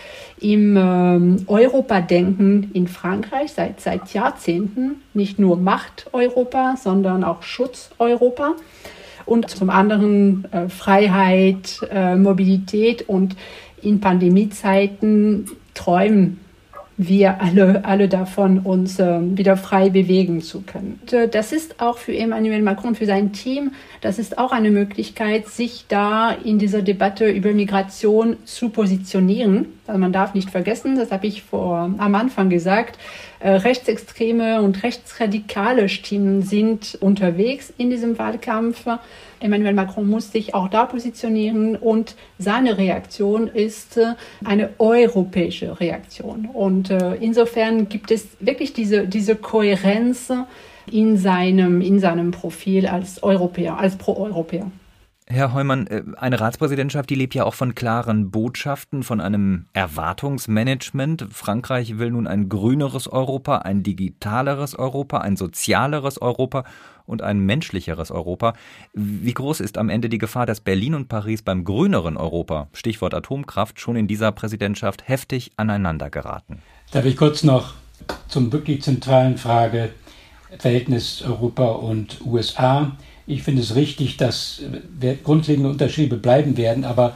[SPEAKER 3] im ähm, Europa-Denken in Frankreich seit, seit Jahrzehnten. Nicht nur Macht Europa, sondern auch Schutz Europa. Und zum anderen äh, Freiheit, äh, Mobilität und in Pandemiezeiten träumen wir alle, alle davon, uns äh, wieder frei bewegen zu können. Und, äh, das ist auch für Emmanuel Macron, für sein Team, das ist auch eine Möglichkeit, sich da in dieser Debatte über Migration zu positionieren. Also man darf nicht vergessen, das habe ich vor, am Anfang gesagt, äh, rechtsextreme und rechtsradikale Stimmen sind unterwegs in diesem Wahlkampf. Emmanuel Macron muss sich auch da positionieren und seine Reaktion ist äh, eine europäische Reaktion. Und äh, insofern gibt es wirklich diese, diese Kohärenz in seinem, in seinem Profil als Europäer, als Pro-Europäer.
[SPEAKER 2] Herr Heumann, äh, eine Ratspräsidentschaft, die lebt ja auch von klaren Botschaften, von einem Erwartungsmanagement. Frankreich will nun ein grüneres Europa, ein digitaleres Europa, ein sozialeres Europa und ein menschlicheres Europa. Wie groß ist am Ende die Gefahr, dass Berlin und Paris beim grüneren Europa, Stichwort Atomkraft, schon in dieser Präsidentschaft heftig aneinander geraten?
[SPEAKER 4] Darf ich kurz noch zum wirklich zentralen Frage Verhältnis Europa und USA. Ich finde es richtig, dass grundlegende Unterschiede bleiben werden, aber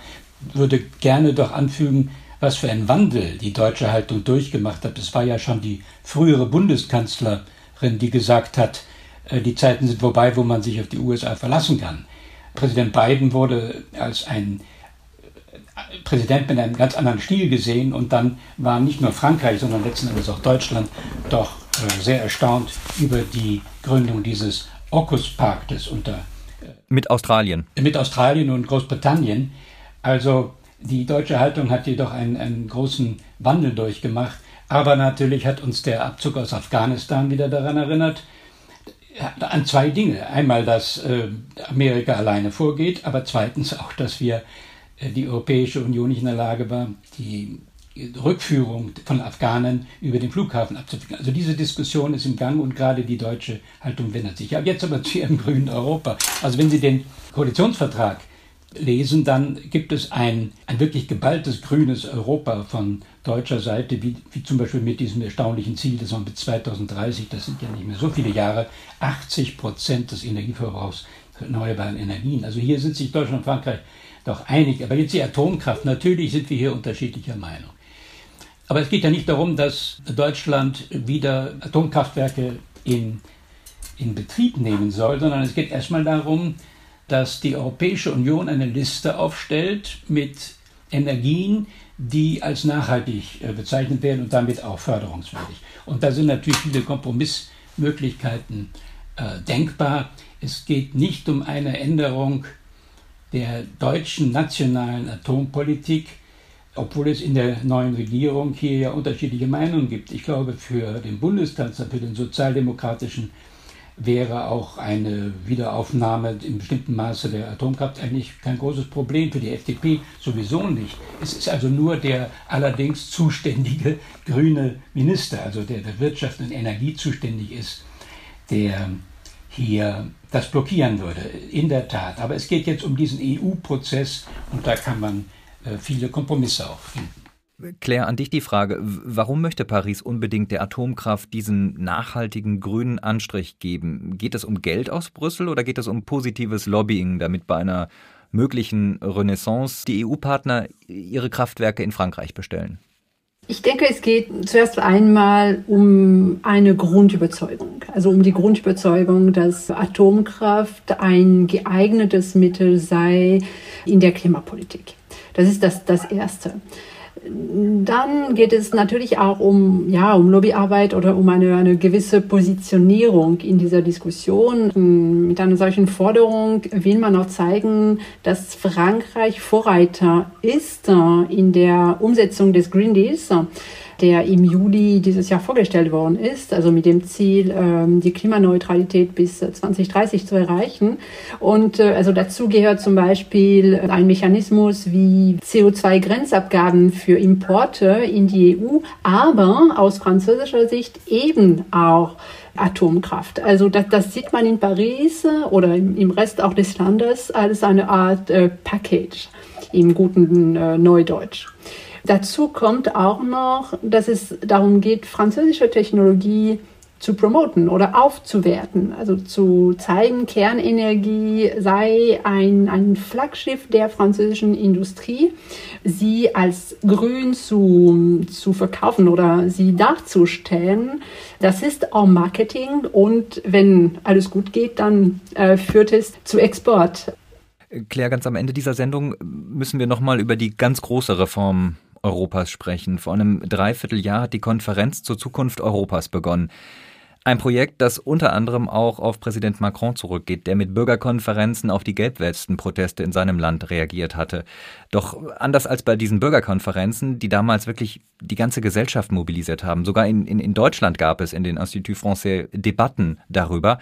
[SPEAKER 4] würde gerne doch anfügen, was für ein Wandel die deutsche Haltung durchgemacht hat. Es war ja schon die frühere Bundeskanzlerin, die gesagt hat, äh, die Zeiten sind vorbei, wo man sich auf die USA verlassen kann. Präsident Biden wurde als ein äh, Präsident mit einem ganz anderen Stil gesehen und dann war nicht nur Frankreich, sondern letzten Endes auch Deutschland doch äh, sehr erstaunt über die Gründung dieses AUKUS-Paktes unter
[SPEAKER 2] mit Australien.
[SPEAKER 4] Mit Australien und Großbritannien. Also die deutsche Haltung hat jedoch einen, einen großen Wandel durchgemacht. Aber natürlich hat uns der Abzug aus Afghanistan wieder daran erinnert, an zwei Dinge. Einmal, dass äh, Amerika alleine vorgeht, aber zweitens auch, dass wir äh, die Europäische Union nicht in der Lage war, die Rückführung von Afghanen über den Flughafen abzuwickeln. Also diese Diskussion ist im Gang und gerade die deutsche Haltung wendet sich. Ja, jetzt aber zu Ihrem grünen Europa. Also wenn Sie den Koalitionsvertrag lesen, dann gibt es ein, ein wirklich geballtes grünes Europa von deutscher Seite, wie, wie zum Beispiel mit diesem erstaunlichen Ziel, dass man bis 2030, das sind ja nicht mehr so viele Jahre, 80 Prozent des Energieverbrauchs erneuerbaren Energien. Also hier sind sich Deutschland und Frankreich doch einig. Aber jetzt die Atomkraft, natürlich sind wir hier unterschiedlicher Meinung. Aber es geht ja nicht darum, dass Deutschland wieder Atomkraftwerke in, in Betrieb nehmen soll, sondern es geht erstmal darum, dass die Europäische Union eine Liste aufstellt mit Energien, die als nachhaltig äh, bezeichnet werden und damit auch förderungswürdig. Und da sind natürlich viele Kompromissmöglichkeiten äh, denkbar. Es geht nicht um eine Änderung der deutschen nationalen Atompolitik, obwohl es in der neuen Regierung hier ja unterschiedliche Meinungen gibt. Ich glaube, für den Bundeskanzler, für den sozialdemokratischen wäre auch eine Wiederaufnahme in bestimmten Maße der Atomkraft eigentlich kein großes Problem, für die FDP sowieso nicht. Es ist also nur der allerdings zuständige grüne Minister, also der der Wirtschaft und Energie zuständig ist, der hier das blockieren würde. In der Tat. Aber es geht jetzt um diesen EU-Prozess und da kann man viele Kompromisse auch finden.
[SPEAKER 2] Claire, an dich die Frage, warum möchte Paris unbedingt der Atomkraft diesen nachhaltigen grünen Anstrich geben? Geht es um Geld aus Brüssel oder geht es um positives Lobbying, damit bei einer möglichen Renaissance die EU-Partner ihre Kraftwerke in Frankreich bestellen?
[SPEAKER 3] Ich denke, es geht zuerst einmal um eine Grundüberzeugung, also um die Grundüberzeugung, dass Atomkraft ein geeignetes Mittel sei in der Klimapolitik. Das ist das, das Erste. Dann geht es natürlich auch um, ja, um Lobbyarbeit oder um eine, eine gewisse Positionierung in dieser Diskussion. Mit einer solchen Forderung will man auch zeigen, dass Frankreich Vorreiter ist in der Umsetzung des Green Deals der im Juli dieses Jahr vorgestellt worden ist, also mit dem Ziel, ähm, die Klimaneutralität bis 2030 zu erreichen. Und äh, also dazu gehört zum Beispiel ein Mechanismus wie CO2-Grenzabgaben für Importe in die EU, aber aus französischer Sicht eben auch Atomkraft. Also das, das sieht man in Paris oder im, im Rest auch des Landes als eine Art äh, Package im guten äh, Neudeutsch. Dazu kommt auch noch, dass es darum geht, französische Technologie zu promoten oder aufzuwerten, also zu zeigen, Kernenergie sei ein, ein Flaggschiff der französischen Industrie, sie als grün zu, zu verkaufen oder sie darzustellen. Das ist auch Marketing und wenn alles gut geht, dann äh, führt es zu Export.
[SPEAKER 2] Claire, ganz am Ende dieser Sendung müssen wir nochmal über die ganz große Reform Europas sprechen. Vor einem Dreivierteljahr hat die Konferenz zur Zukunft Europas begonnen. Ein Projekt, das unter anderem auch auf Präsident Macron zurückgeht, der mit Bürgerkonferenzen auf die Gelbwesten-Proteste in seinem Land reagiert hatte. Doch anders als bei diesen Bürgerkonferenzen, die damals wirklich die ganze Gesellschaft mobilisiert haben, sogar in, in, in Deutschland gab es in den Institut Français Debatten darüber,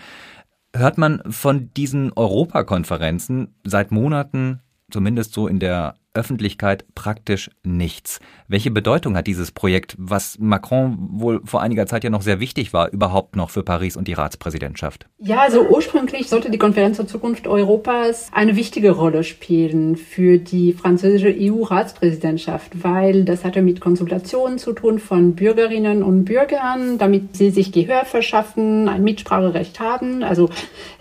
[SPEAKER 2] hört man von diesen Europakonferenzen seit Monaten, zumindest so in der Öffentlichkeit praktisch nichts. Welche Bedeutung hat dieses Projekt, was Macron wohl vor einiger Zeit ja noch sehr wichtig war, überhaupt noch für Paris und die Ratspräsidentschaft?
[SPEAKER 3] Ja, also ursprünglich sollte die Konferenz zur Zukunft Europas eine wichtige Rolle spielen für die französische EU-Ratspräsidentschaft, weil das hatte mit Konsultationen zu tun von Bürgerinnen und Bürgern, damit sie sich Gehör verschaffen, ein Mitspracherecht haben. Also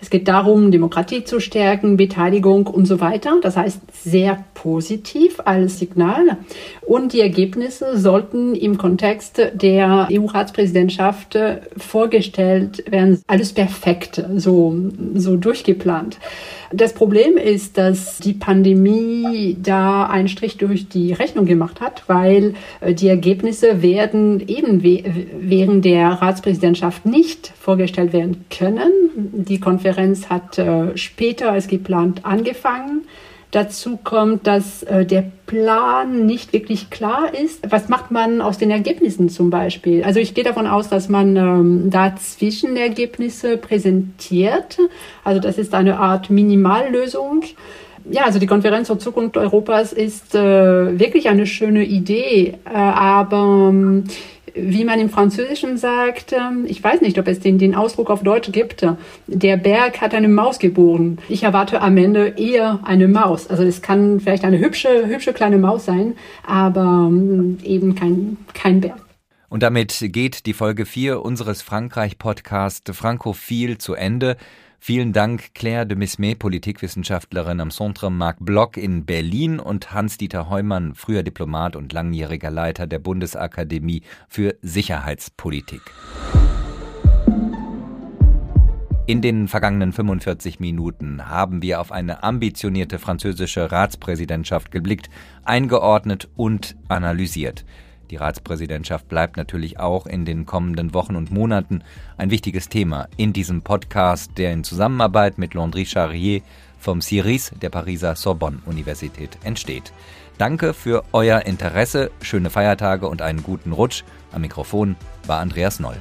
[SPEAKER 3] es geht darum, Demokratie zu stärken, Beteiligung und so weiter. Das heißt, sehr positiv als Signal. Und die Ergebnisse sollten im Kontext der EU-Ratspräsidentschaft vorgestellt werden. Alles perfekt, so, so durchgeplant. Das Problem ist, dass die Pandemie da einen Strich durch die Rechnung gemacht hat, weil äh, die Ergebnisse werden eben während der Ratspräsidentschaft nicht vorgestellt werden können. Die Konferenz hat äh, später als geplant angefangen. Dazu kommt, dass äh, der Plan nicht wirklich klar ist. Was macht man aus den Ergebnissen zum Beispiel? Also ich gehe davon aus, dass man ähm, da Zwischenergebnisse präsentiert. Also das ist eine Art Minimallösung. Ja, also die Konferenz zur Zukunft Europas ist äh, wirklich eine schöne Idee, äh, aber ähm, wie man im Französischen sagt, ähm, ich weiß nicht, ob es den, den Ausdruck auf Deutsch gibt, der Berg hat eine Maus geboren. Ich erwarte am Ende eher eine Maus. Also es kann vielleicht eine hübsche, hübsche kleine Maus sein, aber ähm, eben kein, kein Berg.
[SPEAKER 2] Und damit geht die Folge 4 unseres Frankreich-Podcast Frankophil zu Ende. Vielen Dank Claire de Mismet, Politikwissenschaftlerin am Centre Marc Bloch in Berlin und Hans-Dieter Heumann, früher Diplomat und langjähriger Leiter der Bundesakademie für Sicherheitspolitik. In den vergangenen 45 Minuten haben wir auf eine ambitionierte französische Ratspräsidentschaft geblickt, eingeordnet und analysiert. Die Ratspräsidentschaft bleibt natürlich auch in den kommenden Wochen und Monaten ein wichtiges Thema in diesem Podcast, der in Zusammenarbeit mit Landry Charrier vom CIRIS der Pariser Sorbonne-Universität entsteht. Danke für euer Interesse, schöne Feiertage und einen guten Rutsch. Am Mikrofon war Andreas Noll.